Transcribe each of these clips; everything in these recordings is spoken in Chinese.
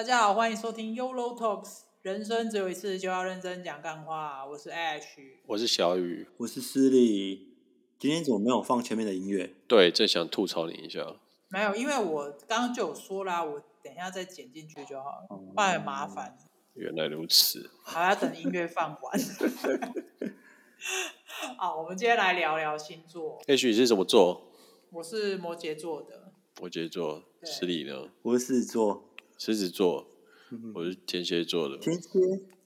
大家好，欢迎收听 YOLO Talks，人生只有一次，就要认真讲干话。我是 Ash，我是小雨，我是思利。今天怎么没有放前面的音乐？对，正想吐槽你一下。没有，因为我刚刚就有说啦，我等一下再剪进去就好了，不然很麻烦。原来如此。好，要等音乐放完。好，我们今天来聊聊星座。Ash，你是什么座？我是摩羯座的。摩羯座，思利呢？我是狮子座。狮子座，我是天蝎座的。天蝎，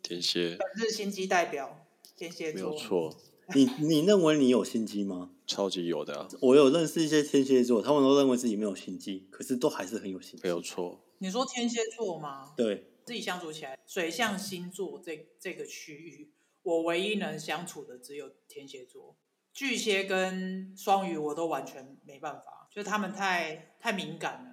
天蝎。本日心机代表，天蝎座。没有错。你你认为你有心机吗？超级有的啊！我有认识一些天蝎座，他们都认为自己没有心机，可是都还是很有心机。没有错。你说天蝎座吗？对。自己相处起来，水象星座这这个区域，我唯一能相处的只有天蝎座。巨蟹跟双鱼我都完全没办法，就是他们太太敏感了。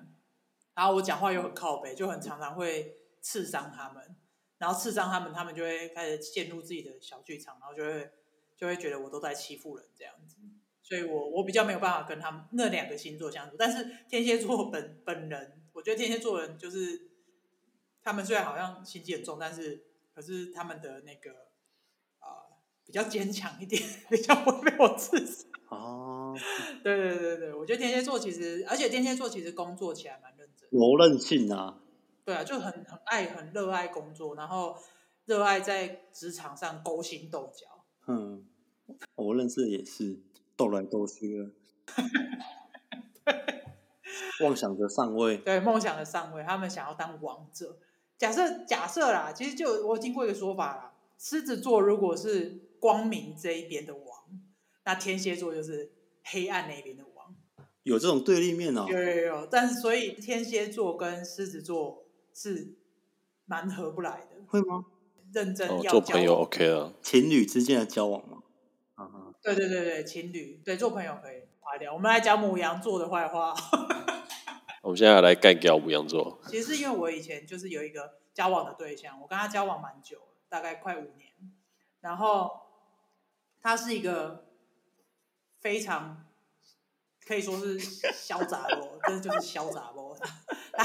然后我讲话又很靠北，就很常常会刺伤他们，然后刺伤他们，他们就会开始陷入自己的小剧场，然后就会就会觉得我都在欺负人这样子，所以我我比较没有办法跟他们那两个星座相处。但是天蝎座本本人，我觉得天蝎座人就是他们虽然好像心机很重，但是可是他们的那个啊、呃、比较坚强一点，比较不会被我刺伤。哦，对对对对，我觉得天蝎座其实，而且天蝎座其实工作起来蛮认真，柔韧性啊，对啊，就很很爱很热爱工作，然后热爱在职场上勾心斗角。嗯，我认识的也是斗来斗去的，妄想着上位，对，梦想着上位，他们想要当王者。假设假设啦，其实就我听过一个说法啦，狮子座如果是光明这一边的王。那天蝎座就是黑暗那边的王，有这种对立面哦。有有有，但是所以天蝎座跟狮子座是蛮合不来的。会吗？认真要、哦、做朋友 OK 了，情侣之间的交往吗？啊哈，对对对对，情侣对做朋友可以。好掉，我们来讲母羊座的坏话。我们现在来干掉母羊座。其实是因为我以前就是有一个交往的对象，我跟他交往蛮久，大概快五年，然后他是一个。非常可以说是嚣张咯，真的就是嚣张咯。他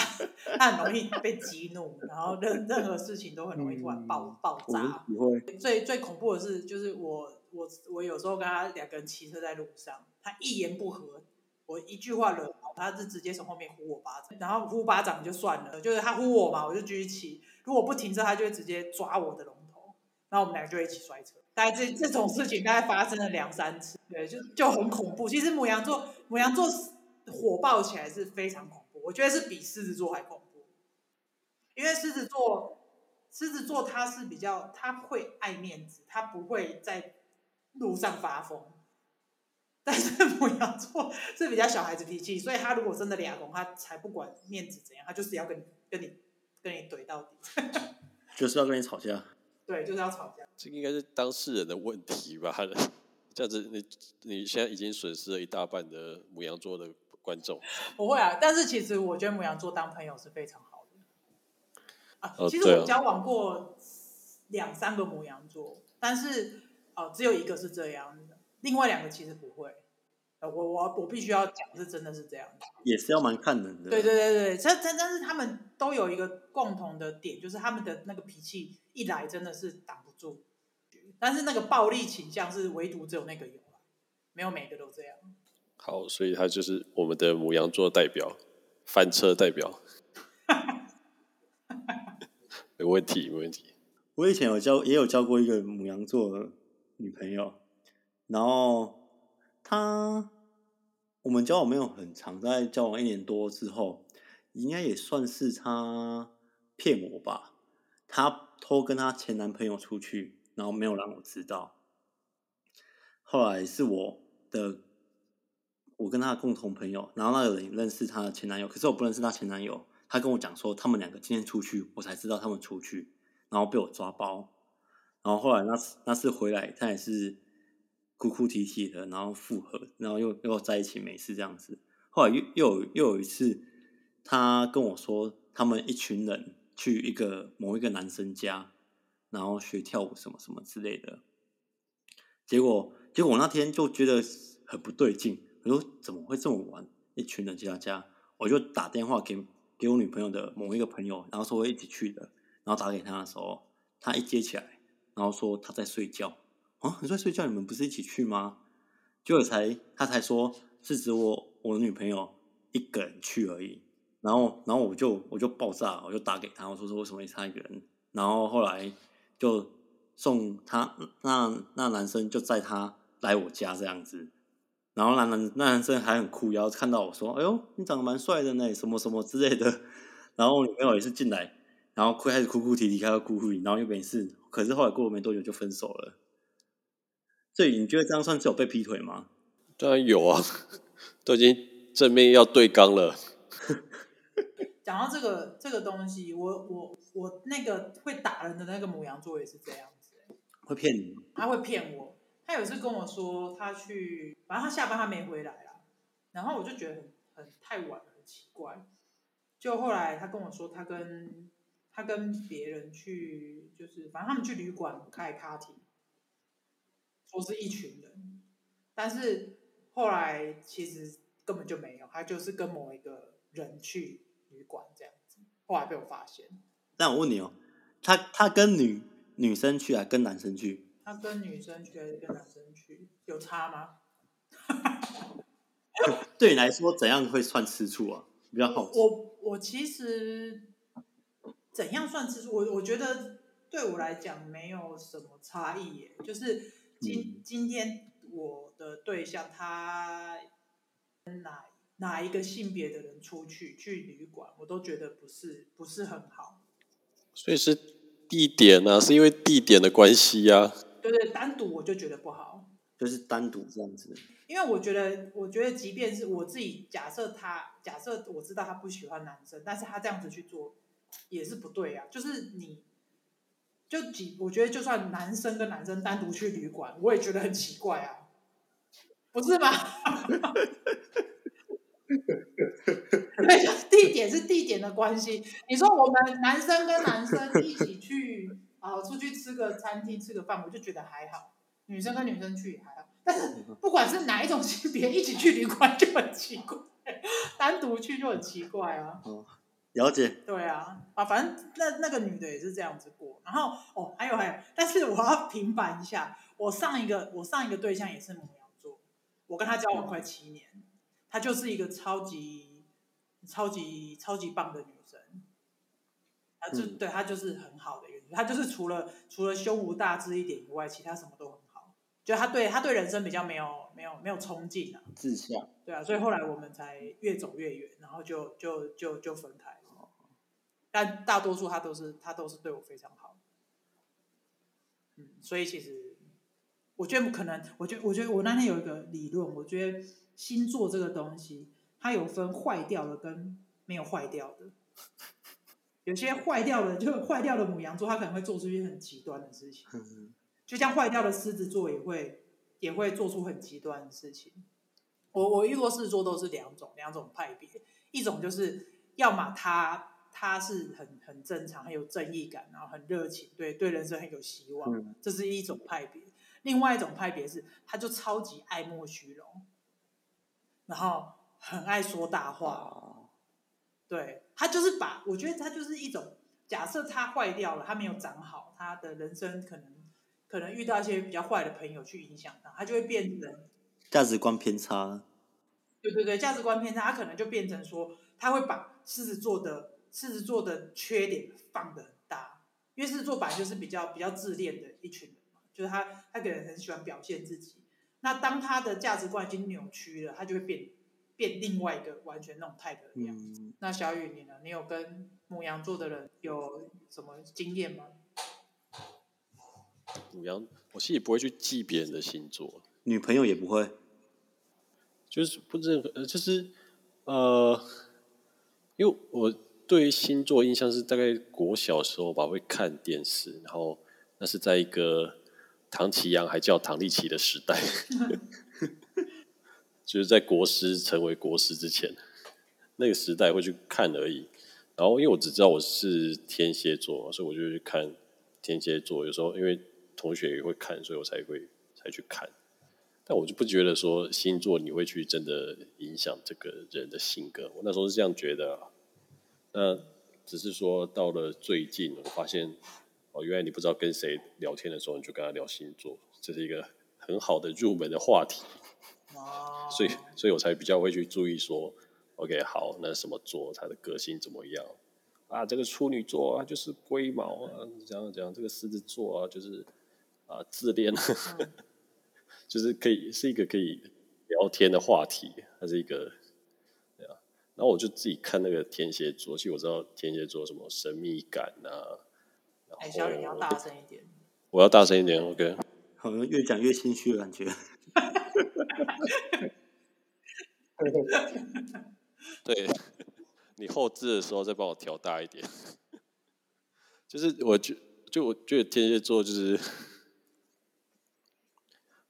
他很容易被激怒，然后任任何事情都很容易突然爆、嗯、爆炸。最最恐怖的是，就是我我我有时候跟他两个人骑车在路上，他一言不合，我一句话惹毛，他是直接从后面呼我巴掌，然后呼巴掌就算了，就是他呼我嘛，我就继续骑。如果不停车，他就会直接抓我的龙头，然后我们两个就会一起摔车。大概这这种事情大概发生了两三次，对，就就很恐怖。其实牡羊座，牡羊座火爆起来是非常恐怖，我觉得是比狮子座还恐怖。因为狮子座，狮子座他是比较他会爱面子，他不会在路上发疯。但是牡羊座是比较小孩子脾气，所以他如果真的俩公，他才不管面子怎样，他就是要跟你跟你跟你怼到底，就是要跟你吵架。对，就是要吵架。这应该是当事人的问题吧？这样子，你你现在已经损失了一大半的母羊座的观众。不会啊，但是其实我觉得母羊座当朋友是非常好的。啊，其实我交往过两三个母羊座，但是哦，只有一个是这样的，另外两个其实不会。我我我必须要讲，是真的是这样，也是要蛮看人的。对对对对，但但但是他们都有一个共同的点，就是他们的那个脾气一来真的是挡不住，但是那个暴力倾向是唯独只有那个有，没有每个都这样。好，所以他就是我们的母羊座代表，翻车代表。没问题，没问题。我以前有交，也有交过一个母羊座的女朋友，然后。她，我们交往没有很长，在交往一年多之后，应该也算是她骗我吧。她偷跟她前男朋友出去，然后没有让我知道。后来是我的，我跟他的共同朋友，然后那个人认识他的前男友，可是我不认识他前男友。他跟我讲说，他们两个今天出去，我才知道他们出去，然后被我抓包。然后后来那次那次回来，他也是。哭哭啼啼的，然后复合，然后又又在一起，没事这样子。后来又又有又有一次，他跟我说，他们一群人去一个某一个男生家，然后学跳舞什么什么之类的。结果结果我那天就觉得很不对劲，我说怎么会这么晚？一群人去他家，我就打电话给给我女朋友的某一个朋友，然后说会一起去的，然后打给他的时候，他一接起来，然后说他在睡觉。啊，你在睡觉？你们不是一起去吗？结果才他才说是指我我女朋友一个人去而已。然后然后我就我就爆炸，我就打给他，我说说为什么会差一个人？然后后来就送他那那男生就载他来我家这样子。然后那男那男生还很酷，然后看到我说：“哎呦，你长得蛮帅的呢，什么什么之类的。” 然后我女朋友也是进来，然后开始哭哭啼啼，开始哭哭，然后又没事。可是后来过了没多久就分手了。所以你觉得这样算是有被劈腿吗？当然有啊，都已经正面要对刚了。讲到这个这个东西，我我我那个会打人的那个母羊座也是这样子，会骗你？他会骗我。他有一次跟我说，他去，反正他下班他没回来啦，然后我就觉得很很太晚了，很奇怪。就后来他跟我说，他跟他跟别人去，就是反正他们去旅馆开 party，说是一群人，但是后来其实根本就没有，他就是跟某一个人去旅馆这样子，后来被我发现。那我问你哦，他他跟女女生去还是跟男生去？他跟女生去还是跟男生去，有差吗？对你来说，怎样会算吃醋啊？比较好。我我其实怎样算吃醋？我我觉得对我来讲没有什么差异耶。就是今、嗯、今天我的对象他哪一个性别的人出去去旅馆，我都觉得不是不是很好。所以是地点呢、啊？是因为地点的关系呀、啊？对对，单独我就觉得不好，就是单独这样子。因为我觉得，我觉得，即便是我自己假设他，假设我知道他不喜欢男生，但是他这样子去做也是不对啊。就是你，就几，我觉得就算男生跟男生单独去旅馆，我也觉得很奇怪啊，不是吗？对，地点是地点的关系。你说我们男生跟男生一起去。啊，出去吃个餐厅，吃个饭，我就觉得还好。女生跟女生去也还好，但是不管是哪一种性别一起去旅馆就很奇怪，单独去就很奇怪啊。哦，了解。对啊，啊，反正那那个女的也是这样子过。然后哦，还有还有，但是我要平反一下，我上一个我上一个对象也是母羊座，我跟他交往快七年，他就是一个超级超级超级棒的女生，她就、嗯、对她就是很好的。她就是除了除了胸无大志一点以外，其他什么都很好。就她对她对人生比较没有没有没有冲劲啊，志向。对啊，所以后来我们才越走越远，然后就就就就分开。但大多数他都是他都是对我非常好。嗯，所以其实我觉得可能，我觉得我觉得我那天有一个理论，我觉得星座这个东西，它有分坏掉的跟没有坏掉的。有些坏掉的，就坏掉的母羊座，他可能会做出一些很极端的事情，就像坏掉的狮子座也会也会做出很极端的事情。我我遇过狮子座都是两种两种派别，一种就是要么他他是很很正常，很有正义感，然后很热情，对对人生很有希望，这是一种派别。另外一种派别是，他就超级爱慕虚荣，然后很爱说大话。对，他就是把，我觉得他就是一种假设，他坏掉了，他没有长好，他的人生可能可能遇到一些比较坏的朋友去影响他，他就会变成价值观偏差。对对对，价值观偏差，他可能就变成说，他会把狮子座的狮子座的缺点放的很大，因为狮子座本来就是比较比较自恋的一群人嘛，就是他他可能很喜欢表现自己，那当他的价值观已经扭曲了，他就会变。变另外一个完全那种态度的样子。嗯、那小雨你呢？你有跟牡羊座的人有什么经验吗？牡羊，我其实也不会去记别人的星座，女朋友也不会，就是不任何，就是呃，因为我对星座印象是大概国小的时候吧，会看电视，然后那是在一个唐綺阳还叫唐立奇的时代。就是在国师成为国师之前，那个时代会去看而已。然后因为我只知道我是天蝎座，所以我就去看天蝎座。有时候因为同学也会看，所以我才会才去看。但我就不觉得说星座你会去真的影响这个人的性格。我那时候是这样觉得。那只是说到了最近，我发现哦，原来你不知道跟谁聊天的时候，你就跟他聊星座，这是一个很好的入门的话题。哦，所以，所以我才比较会去注意说，OK，好，那什么座，他的个性怎么样？啊，这个处女座啊，就是龟毛啊，这样讲，这个狮子座啊，就是啊自恋，嗯、就是可以是一个可以聊天的话题，它是一个。然后我就自己看那个天蝎座，其实我知道天蝎座什么神秘感啊。哎，小雨你要大声一点。我要大声一点，OK。好像越讲越心虚的感觉。对，你后置的时候再帮我调大一点。就是我觉就我觉得天蝎座就是，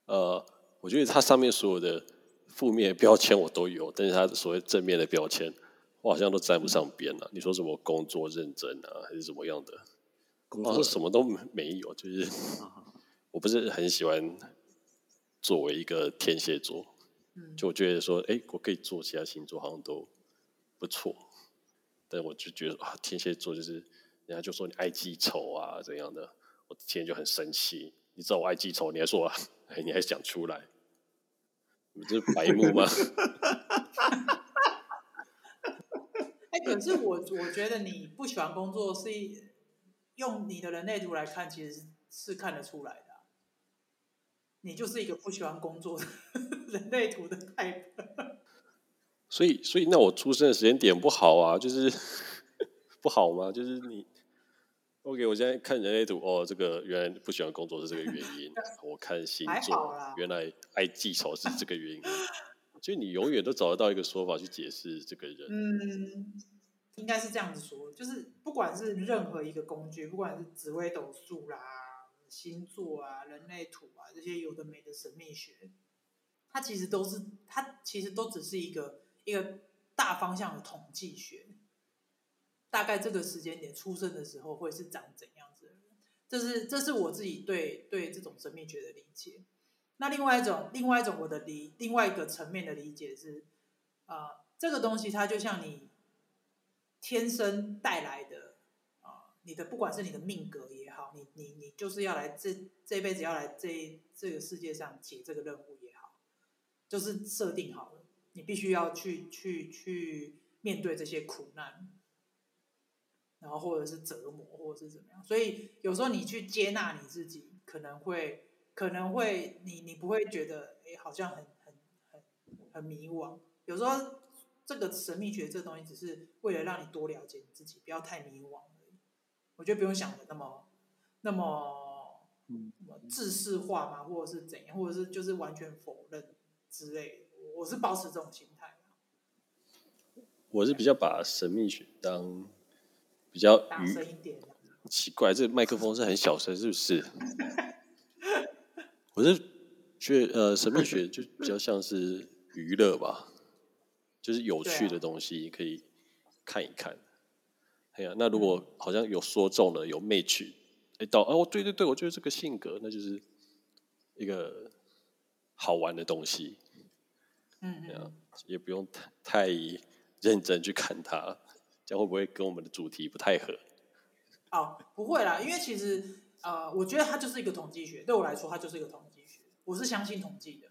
呃，我觉得它上面所有的。负面的标签我都有，但是他所谓正面的标签，我好像都沾不上边了。你说什么工作认真啊，还是怎么样的？好像什么都没有，就是我不是很喜欢作为一个天蝎座，就我觉得说，哎，我可以做其他星座好像都不错，但我就觉得啊，天蝎座就是人家就说你爱记仇啊怎样的，我今天就很生气。你知道我爱记仇，你还说啊，哎，你还想出来？你这是白目吗？哎、欸，可是我我觉得你不喜欢工作，是用你的人类图来看，其实是，是看得出来的。你就是一个不喜欢工作的 人类图的 type。所以，所以那我出生的时间点不好啊，就是 不好吗？就是你。OK，我现在看人类图，哦，这个原来不喜欢工作是这个原因。我看星座，原来爱记仇是这个原因。就你永远都找得到一个说法去解释这个人。嗯，应该是这样子说，就是不管是任何一个工具，不管是紫微斗数啦、星座啊、人类图啊这些有的没的神秘学，它其实都是，它其实都只是一个一个大方向的统计学。大概这个时间点出生的时候会是长怎样子的人？这是这是我自己对对这种神秘学的理解。那另外一种另外一种我的理另外一个层面的理解是，啊、这个东西它就像你天生带来的、你的不管是你的命格也好，你你你就是要来这这辈子要来这这个世界上解这个任务也好，就是设定好了，你必须要去去去面对这些苦难。然后或者是折磨，或者是怎么样，所以有时候你去接纳你自己，可能会可能会你你不会觉得哎，好像很很很很迷惘。有时候这个神秘学这东西只是为了让你多了解你自己，不要太迷惘。我觉得不用想的那么那么嗯制式化嘛，或者是怎样，或者是就是完全否认之类的。我是保持这种心态。我是比较把神秘学当。比较大声一点。奇怪，这个麦克风是很小声，是不是？我是觉得呃，神秘学就比较像是娱乐吧，就是有趣的东西可以看一看。哎呀、啊，那如果好像有说中了，有 match，哎到哦，对对对，我觉得这个性格，那就是一个好玩的东西。嗯嗯、啊，也不用太太认真去看它。这样会不会跟我们的主题不太合？哦，不会啦，因为其实呃，我觉得它就是一个统计学，对我来说，它就是一个统计学。我是相信统计的。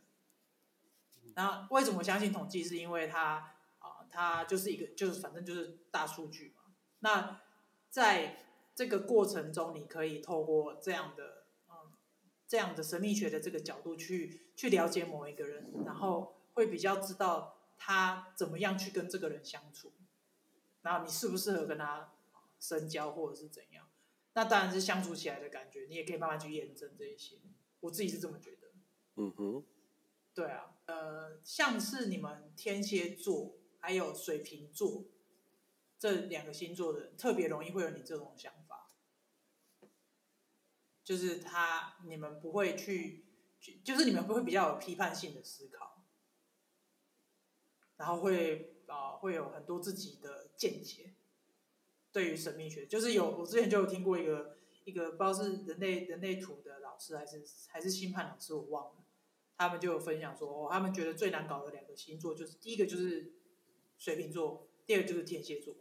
那为什么相信统计？是因为它啊、呃，它就是一个，就是反正就是大数据嘛。那在这个过程中，你可以透过这样的嗯，这样的神秘学的这个角度去去了解某一个人，然后会比较知道他怎么样去跟这个人相处。然后你适不适合跟他深交，或者是怎样？那当然是相处起来的感觉，你也可以慢慢去验证这一些。我自己是这么觉得。嗯哼。对啊，呃，像是你们天蝎座还有水瓶座这两个星座的，特别容易会有你这种想法，就是他你们不会去，就是你们会比较有批判性的思考，然后会。啊、会有很多自己的见解。对于神秘学，就是有我之前就有听过一个一个不知道是人类人类图的老师还是还是星盘老师，我忘了。他们就有分享说，哦，他们觉得最难搞的两个星座就是第一个就是水瓶座，第二个就是天蝎座。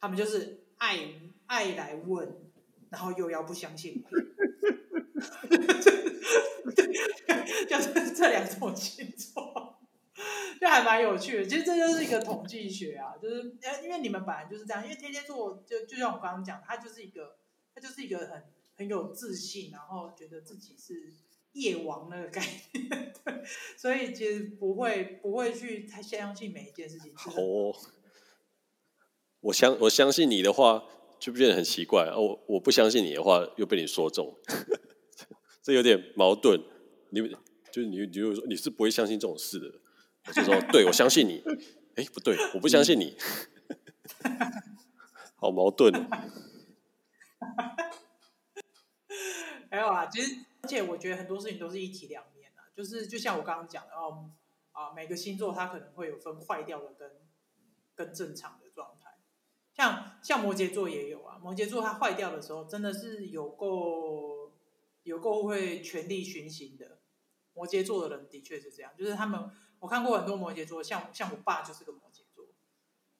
他们就是爱爱来问，然后又要不相信，就是 这两种星座，就还蛮有趣的。其实这就是一个统计学啊，就是因为你们本来就是这样，因为天蝎座就就像我刚刚讲，他就是一个他就是一个很很有自信，然后觉得自己是。夜王那个概念，所以其实不会不会去太相信每一件事情。哦，我相我相信你的话，就变得很奇怪。哦，我不相信你的话，又被你说中，这有点矛盾。你就是你，你就说你是不会相信这种事的。我就说，对，我相信你。哎，不对，我不相信你。好矛盾。还有啊，其实。而且我觉得很多事情都是一体两面啊，就是就像我刚刚讲的，哦啊，每个星座它可能会有分坏掉的跟跟正常的状态，像像摩羯座也有啊，摩羯座它坏掉的时候真的是有够有够会全力熏心的，摩羯座的人的确是这样，就是他们我看过很多摩羯座，像像我爸就是个摩羯座，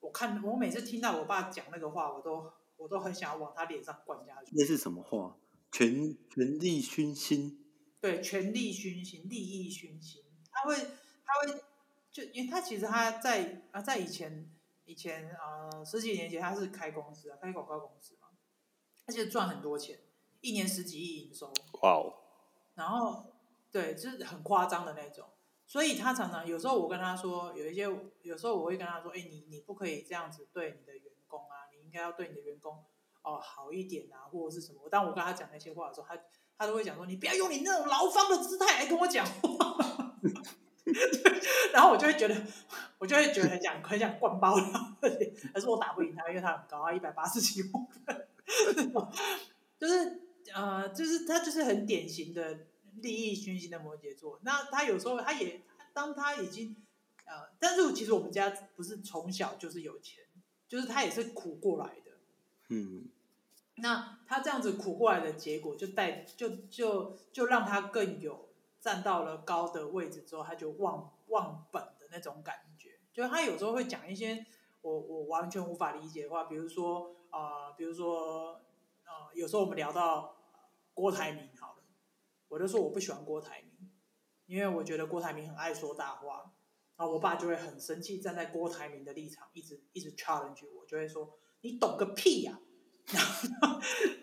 我看我每次听到我爸讲那个话，我都我都很想要往他脸上灌下去。那是什么话？全全力熏心，对，全力熏心，利益熏心。他会，他会，就因为他其实他在啊，在以前以前啊、呃、十几年前他是开公司啊，开广告公司嘛，而且赚很多钱，一年十几亿营收。哇哦！然后对，就是很夸张的那种。所以他常常有时候我跟他说，有一些有时候我会跟他说，哎，你你不可以这样子对你的员工啊，你应该要对你的员工。哦，好一点啊，或者是什么？当我跟他讲那些话的时候，他他都会讲说：“你不要用你那种劳方的姿态来跟我讲话。” 然后我就会觉得，我就会觉得很想很想灌爆他，可是我打不赢他，因为他很高啊，一百八十几公分。就是呃，就是他就是很典型的利益熏心的摩羯座。那他有时候他也当他已经呃，但是其实我们家不是从小就是有钱，就是他也是苦过来的。嗯，那他这样子苦过来的结果就，就带就就就让他更有站到了高的位置之后，他就忘忘本的那种感觉。就是他有时候会讲一些我我完全无法理解的话，比如说啊、比如说呃，有时候我们聊到郭台铭好了，我就说我不喜欢郭台铭，因为我觉得郭台铭很爱说大话，然后我爸就会很生气，站在郭台铭的立场，一直一直 challenge 我，就会说。你懂个屁呀、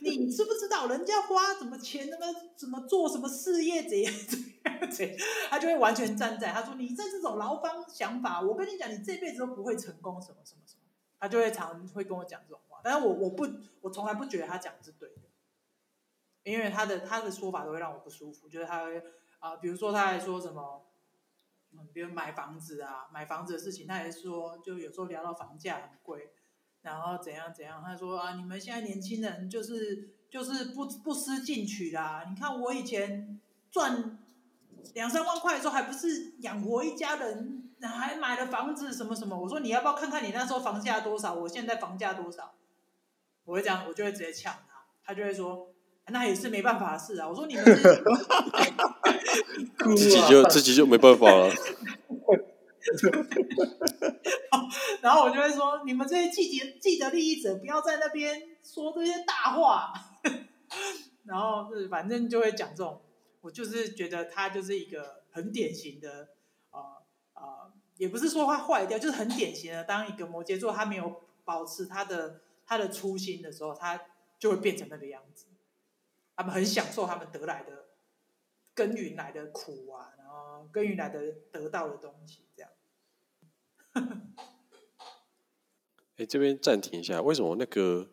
你知不知道人家花什么钱，那么怎么做什么事业，怎样怎样怎样？他就会完全站在他说：“你在这种劳方想法，我跟你讲，你这辈子都不会成功，什么什么什么。”他就会常会跟我讲这种话，但是我我不我从来不觉得他讲的是对的，因为他的他的说法都会让我不舒服。就是他会啊、比如说他还说什么，嗯，比如买房子啊，买房子的事情，他还说，就有时候聊到房价很贵。然后怎样怎样？他说啊，你们现在年轻人就是就是不不思进取啦。你看我以前赚两三万块的时候，还不是养活一家人，还买了房子什么什么。我说你要不要看看你那时候房价多少？我现在房价多少？我会这样，我就会直接呛他，他就会说那也是没办法的事啊。我说你们 自己就自己就没办法了。然后我就会说，你们这些既得既得利益者，不要在那边说这些大话。然后是反正就会讲这种，我就是觉得他就是一个很典型的，呃呃，也不是说他坏掉，就是很典型的，当一个摩羯座他没有保持他的他的初心的时候，他就会变成那个样子。他们很享受他们得来的耕耘来的苦啊，然后耕耘来的得到的东西，这样。哎，这边暂停一下，为什么那个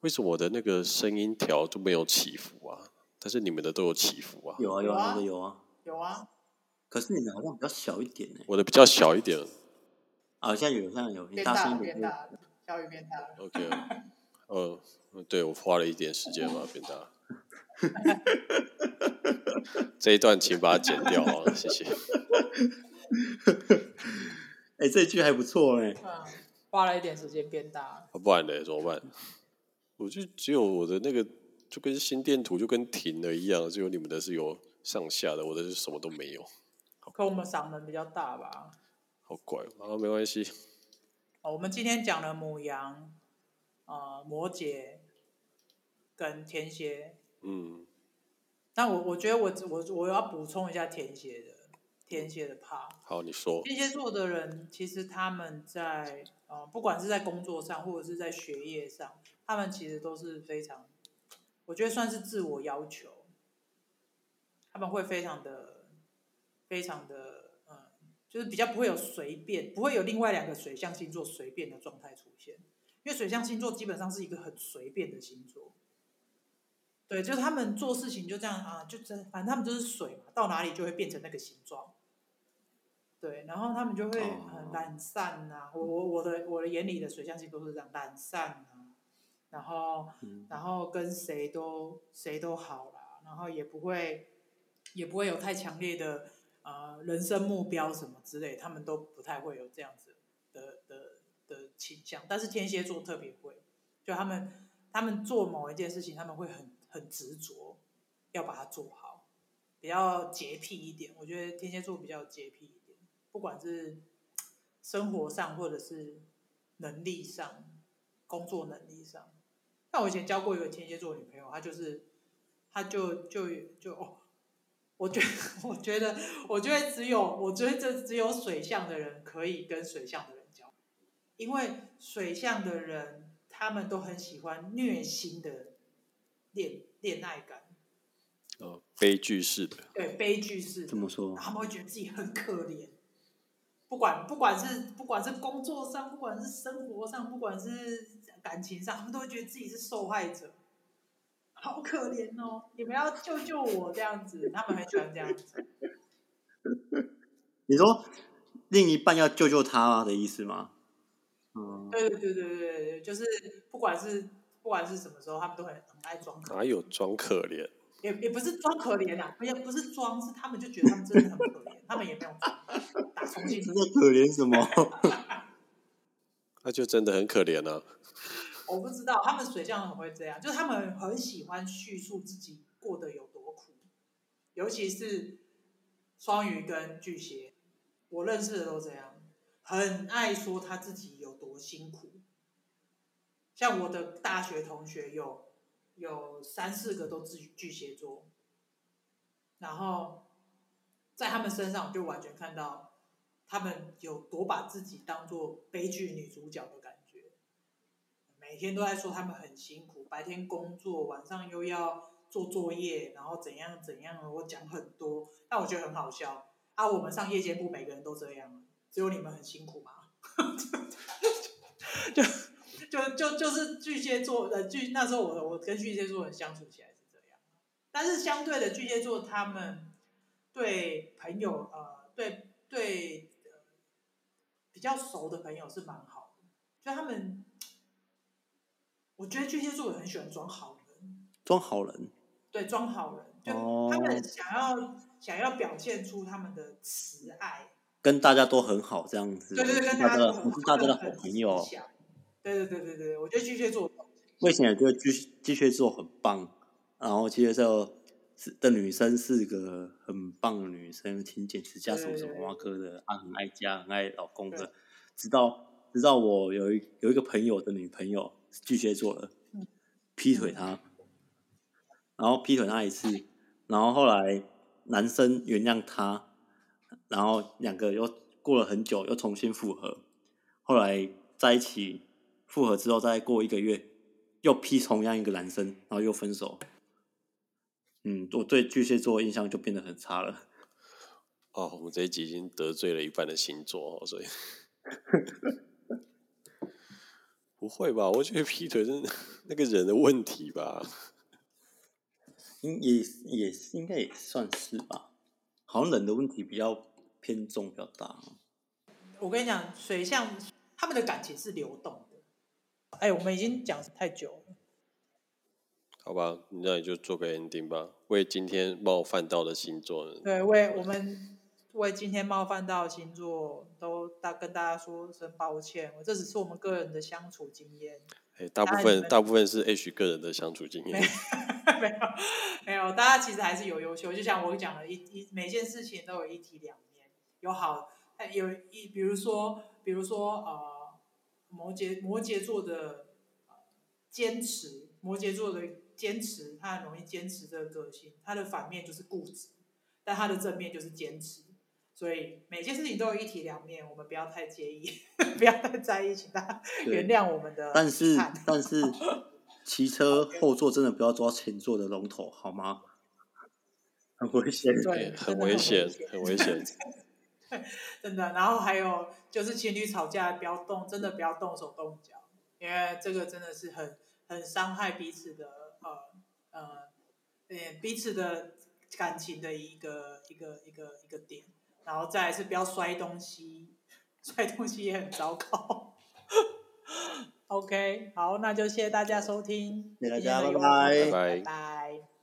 为什么我的那个声音条就没有起伏啊？但是你们的都有起伏啊？有啊有啊有啊有啊。有啊，可是你的好像比较小一点呢。我的比较小一点。啊，现在有，现在有，你大了，变大了，小雨变大了。OK，嗯，对，我花了一点时间把它变大。这一段请把它剪掉啊，谢谢。哎、欸，这句还不错哎、嗯。花了一点时间变大。不然呢？怎么办？我就只有我的那个，就跟心电图就跟停了一样，只有你们的是有上下的，我的是什么都没有。可我们嗓门比较大吧？好怪，啊，没关系。哦，我们今天讲了母羊，呃，摩羯跟天蝎。嗯。那我我觉得我我我要补充一下天蝎的天蝎的 part。好，你说。天蝎座的人其实他们在呃，不管是在工作上或者是在学业上，他们其实都是非常，我觉得算是自我要求。他们会非常的非常的嗯，就是比较不会有随便，不会有另外两个水象星座随便的状态出现，因为水象星座基本上是一个很随便的星座。对，就是他们做事情就这样啊，就这，反正他们就是水嘛，到哪里就会变成那个形状。对，然后他们就会很懒散呐。我我我的我的眼里的水象星都是这样懒散啊，然后然后跟谁都谁都好啦，然后也不会也不会有太强烈的呃人生目标什么之类，他们都不太会有这样子的的的倾向。但是天蝎座特别会，就他们他们做某一件事情，他们会很。很执着，要把它做好，比较洁癖一点。我觉得天蝎座比较洁癖一点，不管是生活上或者是能力上、工作能力上。那我以前交过一个天蝎座女朋友，她就是，她就就就哦，我觉得，我觉得，我觉得只有，我觉得这只有水象的人可以跟水象的人交，因为水象的人他们都很喜欢虐心的。恋恋爱感，哦，悲剧式的，对，悲剧式的，怎么说？他们会觉得自己很可怜，不管不管是不管是工作上，不管是生活上，不管是感情上，他们都会觉得自己是受害者，好可怜哦！你们要救救我这样子，他们很喜欢这样子。你说另一半要救救他的意思吗？嗯，对对对对对对，就是不管是。不管是什么时候，他们都很很爱装可怜。哪有装可怜？也也不是装可怜啊，也不是装，是他们就觉得他们真的很可怜，他们也没有装。打从心里。真的可怜什么？那就真的很可怜啊。我不知道，他们水象很会这样，就是他们很喜欢叙述自己过得有多苦，尤其是双鱼跟巨蟹，我认识的都这样，很爱说他自己有多辛苦。像我的大学同学有有三四个都是巨蟹座，然后在他们身上就完全看到他们有多把自己当做悲剧女主角的感觉，每天都在说他们很辛苦，白天工作，晚上又要做作业，然后怎样怎样，我讲很多，但我觉得很好笑啊！我们上夜间部每个人都这样，只有你们很辛苦吗？就就就就是巨蟹座的巨，那时候我我跟巨蟹座人相处起来是这样，但是相对的巨蟹座他们对朋友呃对对、呃、比较熟的朋友是蛮好的，就他们我觉得巨蟹座也很喜欢装好人，装好人，对，装好人，就他们想要、哦、想要表现出他们的慈爱，跟大家都很好这样子，对对对，跟大家都很好，大家的好朋友。对对对对对，我觉得巨蟹座，我以前也觉得巨巨蟹座很棒，然后巨蟹座的女生是个很棒的女生，勤俭持家，什么什么哇哥的，啊，很爱家，很爱老公的。直到直到我有一有一个朋友的女朋友是巨蟹座的，劈腿他，然后劈腿他一次，然后后来男生原谅他，然后两个又过了很久，又重新复合，后来在一起。复合之后，再过一个月，又劈同样一个男生，然后又分手。嗯，我对巨蟹座印象就变得很差了。哦，我们这一集已经得罪了一半的星座，所以 不会吧？我觉得劈腿是 那个人的问题吧？应也也应该也算是吧。好像人的问题比较偏重，比较大。我跟你讲，水象他们的感情是流动。哎，我们已经讲太久了，好吧，那你就做个 ending 吧。为今天冒犯到的星座，对，为我们为今天冒犯到的星座，都大跟大家说声抱歉。我这只是我们个人的相处经验。哎，大部分大部分是 H 个人的相处经验。没有，没有，没有，大家其实还是有优秀。就像我讲的，一一每件事情都有一体两面，有好，有一比如说，比如说呃。摩羯摩羯座的坚持，摩羯座的坚持，他很容易坚持这个个性。他的反面就是固执，但他的正面就是坚持。所以每件事情都有一体两面，我们不要太介意，不要太在意，请大家原谅我们的。但是但是，骑车后座真的不要抓前座的龙头，好吗？很危险，对，很危险，很危险。真的，然后还有就是情侣吵架不要动，真的不要动手动脚，因为这个真的是很很伤害彼此的呃呃，呃彼此的感情的一个一个一个一个点。然后再来是不要摔东西，摔东西也很糟糕。OK，好，那就谢谢大家收听，谢谢大家，拜拜。拜拜。